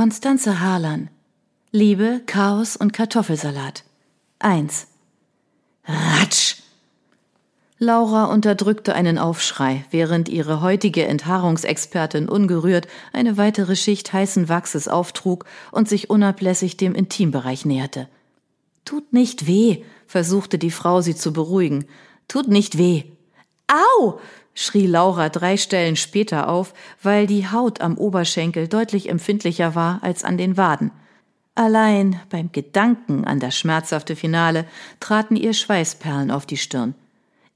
Konstanze Harlan. Liebe, Chaos und Kartoffelsalat. 1. Ratsch! Laura unterdrückte einen Aufschrei, während ihre heutige Enthaarungsexpertin ungerührt eine weitere Schicht heißen Wachses auftrug und sich unablässig dem Intimbereich näherte. Tut nicht weh, versuchte die Frau sie zu beruhigen. Tut nicht weh. Au! Schrie Laura drei Stellen später auf, weil die Haut am Oberschenkel deutlich empfindlicher war als an den Waden. Allein beim Gedanken an das schmerzhafte Finale traten ihr Schweißperlen auf die Stirn.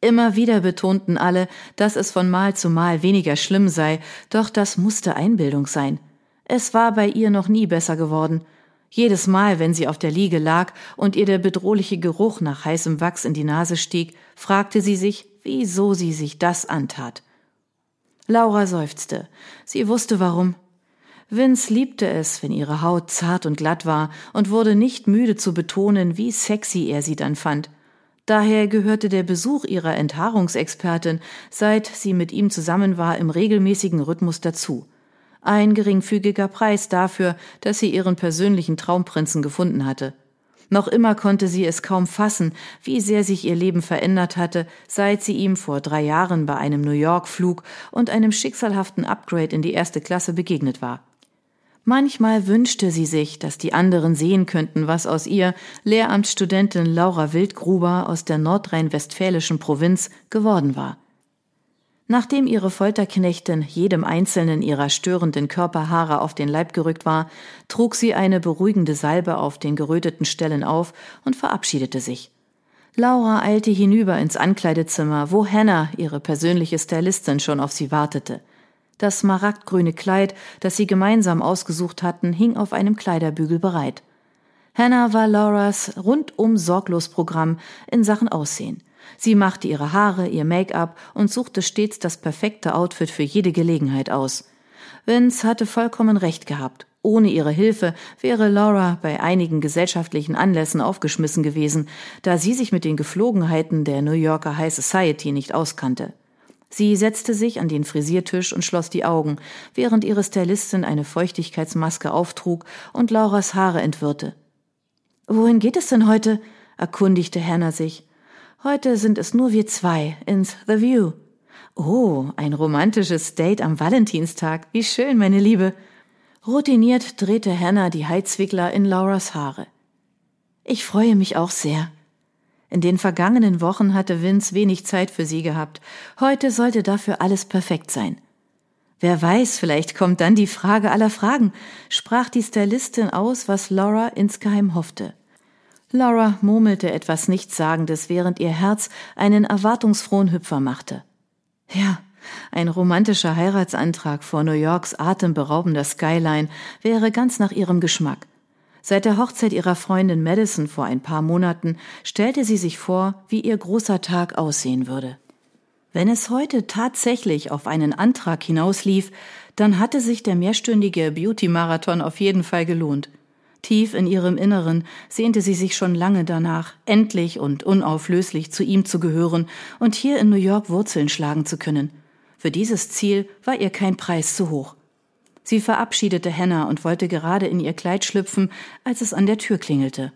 Immer wieder betonten alle, dass es von Mal zu Mal weniger schlimm sei, doch das musste Einbildung sein. Es war bei ihr noch nie besser geworden. Jedes Mal, wenn sie auf der Liege lag und ihr der bedrohliche Geruch nach heißem Wachs in die Nase stieg, fragte sie sich, wieso sie sich das antat. Laura seufzte. Sie wusste warum. Vince liebte es, wenn ihre Haut zart und glatt war und wurde nicht müde zu betonen, wie sexy er sie dann fand. Daher gehörte der Besuch ihrer Enthaarungsexpertin, seit sie mit ihm zusammen war, im regelmäßigen Rhythmus dazu. Ein geringfügiger Preis dafür, dass sie ihren persönlichen Traumprinzen gefunden hatte. Noch immer konnte sie es kaum fassen, wie sehr sich ihr Leben verändert hatte, seit sie ihm vor drei Jahren bei einem New York-Flug und einem schicksalhaften Upgrade in die erste Klasse begegnet war. Manchmal wünschte sie sich, dass die anderen sehen könnten, was aus ihr, Lehramtsstudentin Laura Wildgruber aus der nordrhein-westfälischen Provinz, geworden war. Nachdem ihre Folterknechtin jedem einzelnen ihrer störenden Körperhaare auf den Leib gerückt war, trug sie eine beruhigende Salbe auf den geröteten Stellen auf und verabschiedete sich. Laura eilte hinüber ins Ankleidezimmer, wo Hannah, ihre persönliche Stylistin, schon auf sie wartete. Das smaragdgrüne Kleid, das sie gemeinsam ausgesucht hatten, hing auf einem Kleiderbügel bereit. Hannah war Lauras rundum sorglos Programm in Sachen Aussehen. Sie machte ihre Haare, ihr Make-up und suchte stets das perfekte Outfit für jede Gelegenheit aus. Vince hatte vollkommen recht gehabt. Ohne ihre Hilfe wäre Laura bei einigen gesellschaftlichen Anlässen aufgeschmissen gewesen, da sie sich mit den Geflogenheiten der New Yorker High Society nicht auskannte. Sie setzte sich an den Frisiertisch und schloss die Augen, während ihre Stylistin eine Feuchtigkeitsmaske auftrug und Lauras Haare entwirrte. Wohin geht es denn heute? erkundigte Hannah sich. Heute sind es nur wir zwei ins The View. Oh, ein romantisches Date am Valentinstag. Wie schön, meine Liebe. Routiniert drehte Hannah die Heizwickler in Lauras Haare. Ich freue mich auch sehr. In den vergangenen Wochen hatte Vince wenig Zeit für sie gehabt. Heute sollte dafür alles perfekt sein. Wer weiß, vielleicht kommt dann die Frage aller Fragen, sprach die Stylistin aus, was Laura insgeheim hoffte. Laura murmelte etwas Nichtssagendes, während ihr Herz einen erwartungsfrohen Hüpfer machte. Ja, ein romantischer Heiratsantrag vor New Yorks atemberaubender Skyline wäre ganz nach ihrem Geschmack. Seit der Hochzeit ihrer Freundin Madison vor ein paar Monaten stellte sie sich vor, wie ihr großer Tag aussehen würde. Wenn es heute tatsächlich auf einen Antrag hinauslief, dann hatte sich der mehrstündige Beauty-Marathon auf jeden Fall gelohnt. Tief in ihrem Inneren sehnte sie sich schon lange danach, endlich und unauflöslich zu ihm zu gehören und hier in New York Wurzeln schlagen zu können. Für dieses Ziel war ihr kein Preis zu hoch. Sie verabschiedete Hannah und wollte gerade in ihr Kleid schlüpfen, als es an der Tür klingelte.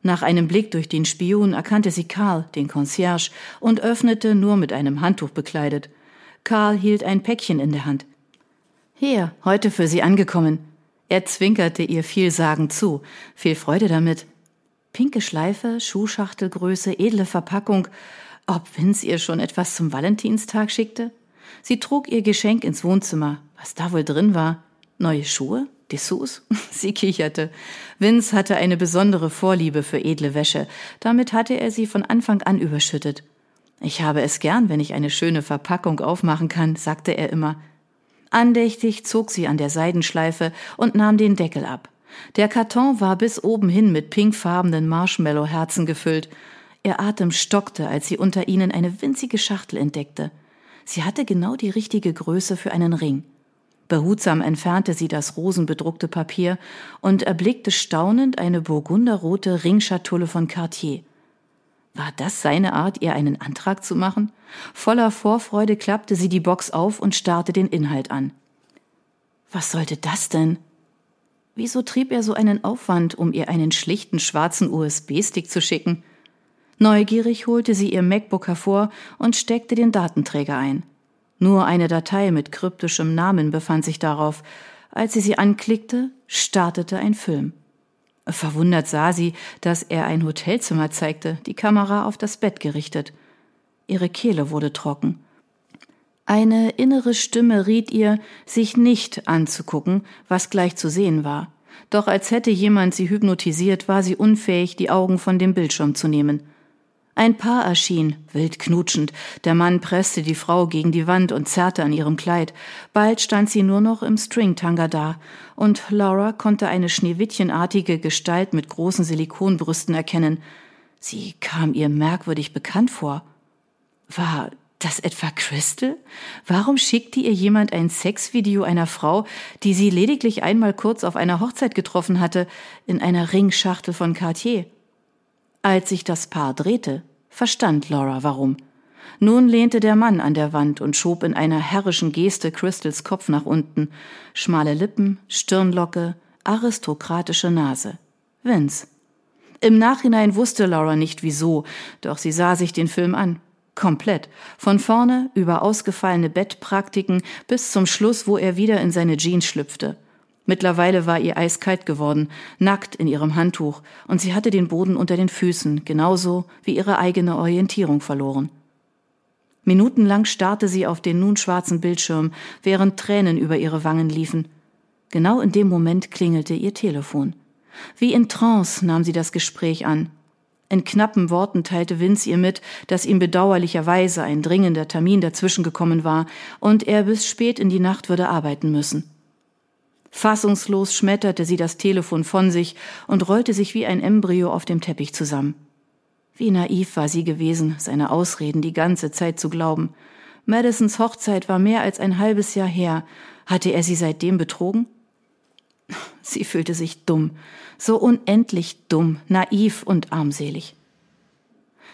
Nach einem Blick durch den Spion erkannte sie Karl, den Concierge, und öffnete nur mit einem Handtuch bekleidet. Karl hielt ein Päckchen in der Hand. Hier, heute für Sie angekommen. Er zwinkerte ihr vielsagend zu. Viel Freude damit. Pinke Schleife, Schuhschachtelgröße, edle Verpackung. Ob Vince ihr schon etwas zum Valentinstag schickte? Sie trug ihr Geschenk ins Wohnzimmer. Was da wohl drin war? Neue Schuhe? Dessous? Sie kicherte. Vince hatte eine besondere Vorliebe für edle Wäsche. Damit hatte er sie von Anfang an überschüttet. Ich habe es gern, wenn ich eine schöne Verpackung aufmachen kann, sagte er immer. Andächtig zog sie an der Seidenschleife und nahm den Deckel ab. Der Karton war bis oben hin mit pinkfarbenen Marshmallow-Herzen gefüllt. Ihr Atem stockte, als sie unter ihnen eine winzige Schachtel entdeckte. Sie hatte genau die richtige Größe für einen Ring. Behutsam entfernte sie das rosenbedruckte Papier und erblickte staunend eine burgunderrote Ringschatulle von Cartier. War das seine Art, ihr einen Antrag zu machen? Voller Vorfreude klappte sie die Box auf und starrte den Inhalt an. Was sollte das denn? Wieso trieb er so einen Aufwand, um ihr einen schlichten schwarzen USB-Stick zu schicken? Neugierig holte sie ihr MacBook hervor und steckte den Datenträger ein. Nur eine Datei mit kryptischem Namen befand sich darauf. Als sie sie anklickte, startete ein Film. Verwundert sah sie, dass er ein Hotelzimmer zeigte, die Kamera auf das Bett gerichtet. Ihre Kehle wurde trocken. Eine innere Stimme riet ihr, sich nicht anzugucken, was gleich zu sehen war. Doch als hätte jemand sie hypnotisiert, war sie unfähig, die Augen von dem Bildschirm zu nehmen. Ein Paar erschien, wild knutschend. Der Mann presste die Frau gegen die Wand und zerrte an ihrem Kleid. Bald stand sie nur noch im Stringtanga da, und Laura konnte eine schneewittchenartige Gestalt mit großen Silikonbrüsten erkennen. Sie kam ihr merkwürdig bekannt vor. War das etwa Crystal? Warum schickte ihr jemand ein Sexvideo einer Frau, die sie lediglich einmal kurz auf einer Hochzeit getroffen hatte, in einer Ringschachtel von Cartier? Als sich das Paar drehte, verstand Laura warum. Nun lehnte der Mann an der Wand und schob in einer herrischen Geste Crystals Kopf nach unten. Schmale Lippen, Stirnlocke, aristokratische Nase. Vince. Im Nachhinein wusste Laura nicht wieso, doch sie sah sich den Film an. Komplett. Von vorne über ausgefallene Bettpraktiken bis zum Schluss, wo er wieder in seine Jeans schlüpfte. Mittlerweile war ihr eiskalt geworden, nackt in ihrem Handtuch, und sie hatte den Boden unter den Füßen, genauso wie ihre eigene Orientierung verloren. Minutenlang starrte sie auf den nun schwarzen Bildschirm, während Tränen über ihre Wangen liefen. Genau in dem Moment klingelte ihr Telefon. Wie in Trance nahm sie das Gespräch an. In knappen Worten teilte Vince ihr mit, dass ihm bedauerlicherweise ein dringender Termin dazwischen gekommen war und er bis spät in die Nacht würde arbeiten müssen. Fassungslos schmetterte sie das Telefon von sich und rollte sich wie ein Embryo auf dem Teppich zusammen. Wie naiv war sie gewesen, seine Ausreden die ganze Zeit zu glauben. Madisons Hochzeit war mehr als ein halbes Jahr her. Hatte er sie seitdem betrogen? Sie fühlte sich dumm, so unendlich dumm, naiv und armselig.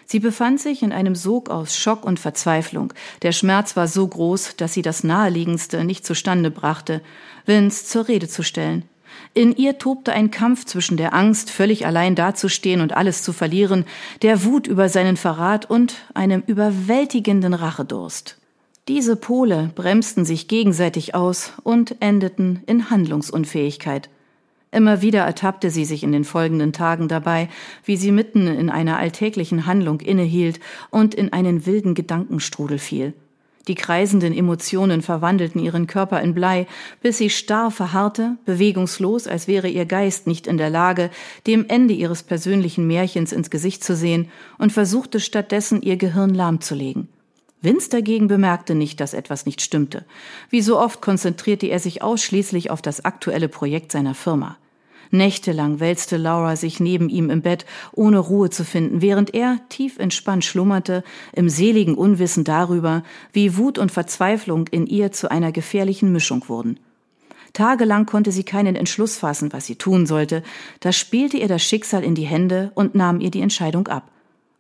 Sie befand sich in einem Sog aus Schock und Verzweiflung. Der Schmerz war so groß, dass sie das Naheliegendste nicht zustande brachte, Vince zur Rede zu stellen. In ihr tobte ein Kampf zwischen der Angst, völlig allein dazustehen und alles zu verlieren, der Wut über seinen Verrat und einem überwältigenden Rachedurst. Diese Pole bremsten sich gegenseitig aus und endeten in Handlungsunfähigkeit. Immer wieder ertappte sie sich in den folgenden Tagen dabei, wie sie mitten in einer alltäglichen Handlung innehielt und in einen wilden Gedankenstrudel fiel. Die kreisenden Emotionen verwandelten ihren Körper in Blei, bis sie starr verharrte, bewegungslos, als wäre ihr Geist nicht in der Lage, dem Ende ihres persönlichen Märchens ins Gesicht zu sehen, und versuchte stattdessen ihr Gehirn lahmzulegen. Vince dagegen bemerkte nicht, dass etwas nicht stimmte. Wie so oft konzentrierte er sich ausschließlich auf das aktuelle Projekt seiner Firma. Nächtelang wälzte Laura sich neben ihm im Bett, ohne Ruhe zu finden, während er tief entspannt schlummerte, im seligen Unwissen darüber, wie Wut und Verzweiflung in ihr zu einer gefährlichen Mischung wurden. Tagelang konnte sie keinen Entschluss fassen, was sie tun sollte, da spielte ihr das Schicksal in die Hände und nahm ihr die Entscheidung ab.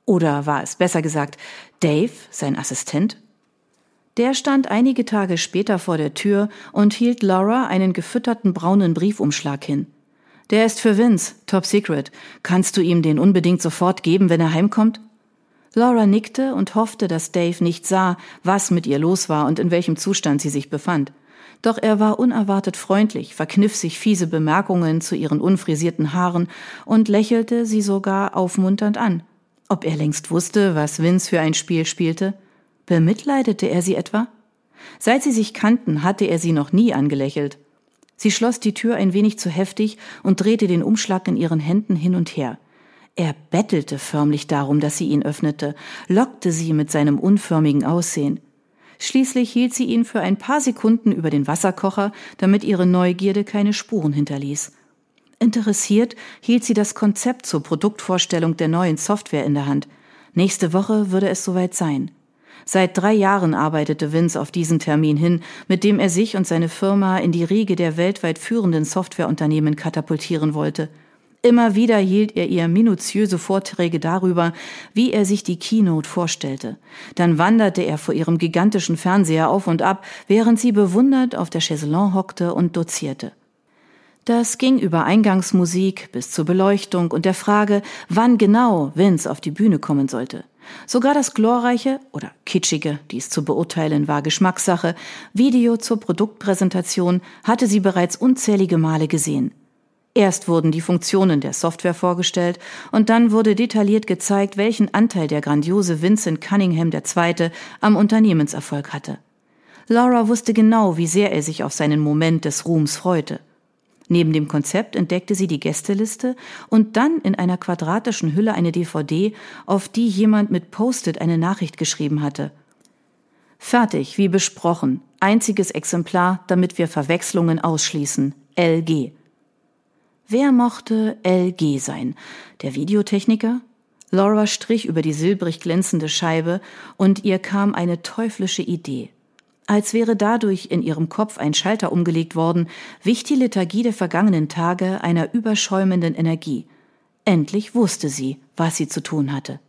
Oder war es besser gesagt Dave, sein Assistent? Der stand einige Tage später vor der Tür und hielt Laura einen gefütterten braunen Briefumschlag hin. Der ist für Vince, top secret. Kannst du ihm den unbedingt sofort geben, wenn er heimkommt? Laura nickte und hoffte, dass Dave nicht sah, was mit ihr los war und in welchem Zustand sie sich befand. Doch er war unerwartet freundlich, verkniff sich fiese Bemerkungen zu ihren unfrisierten Haaren und lächelte sie sogar aufmunternd an. Ob er längst wusste, was Vince für ein Spiel spielte? Bemitleidete er sie etwa? Seit sie sich kannten, hatte er sie noch nie angelächelt. Sie schloss die Tür ein wenig zu heftig und drehte den Umschlag in ihren Händen hin und her. Er bettelte förmlich darum, dass sie ihn öffnete, lockte sie mit seinem unförmigen Aussehen. Schließlich hielt sie ihn für ein paar Sekunden über den Wasserkocher, damit ihre Neugierde keine Spuren hinterließ. Interessiert hielt sie das Konzept zur Produktvorstellung der neuen Software in der Hand. Nächste Woche würde es soweit sein. Seit drei Jahren arbeitete Vince auf diesen Termin hin, mit dem er sich und seine Firma in die Riege der weltweit führenden Softwareunternehmen katapultieren wollte. Immer wieder hielt er ihr minutiöse Vorträge darüber, wie er sich die Keynote vorstellte. Dann wanderte er vor ihrem gigantischen Fernseher auf und ab, während sie bewundert auf der Chaiselon hockte und dozierte. Das ging über Eingangsmusik bis zur Beleuchtung und der Frage, wann genau Vince auf die Bühne kommen sollte. Sogar das glorreiche oder kitschige, dies zu beurteilen war Geschmackssache, Video zur Produktpräsentation hatte sie bereits unzählige Male gesehen. Erst wurden die Funktionen der Software vorgestellt und dann wurde detailliert gezeigt, welchen Anteil der grandiose Vincent Cunningham II. am Unternehmenserfolg hatte. Laura wusste genau, wie sehr er sich auf seinen Moment des Ruhms freute. Neben dem Konzept entdeckte sie die Gästeliste und dann in einer quadratischen Hülle eine DVD, auf die jemand mit Post-it eine Nachricht geschrieben hatte. Fertig, wie besprochen. Einziges Exemplar, damit wir Verwechslungen ausschließen. LG. Wer mochte LG sein? Der Videotechniker? Laura strich über die silbrig glänzende Scheibe und ihr kam eine teuflische Idee. Als wäre dadurch in ihrem Kopf ein Schalter umgelegt worden, wich die Lethargie der vergangenen Tage einer überschäumenden Energie. Endlich wusste sie, was sie zu tun hatte.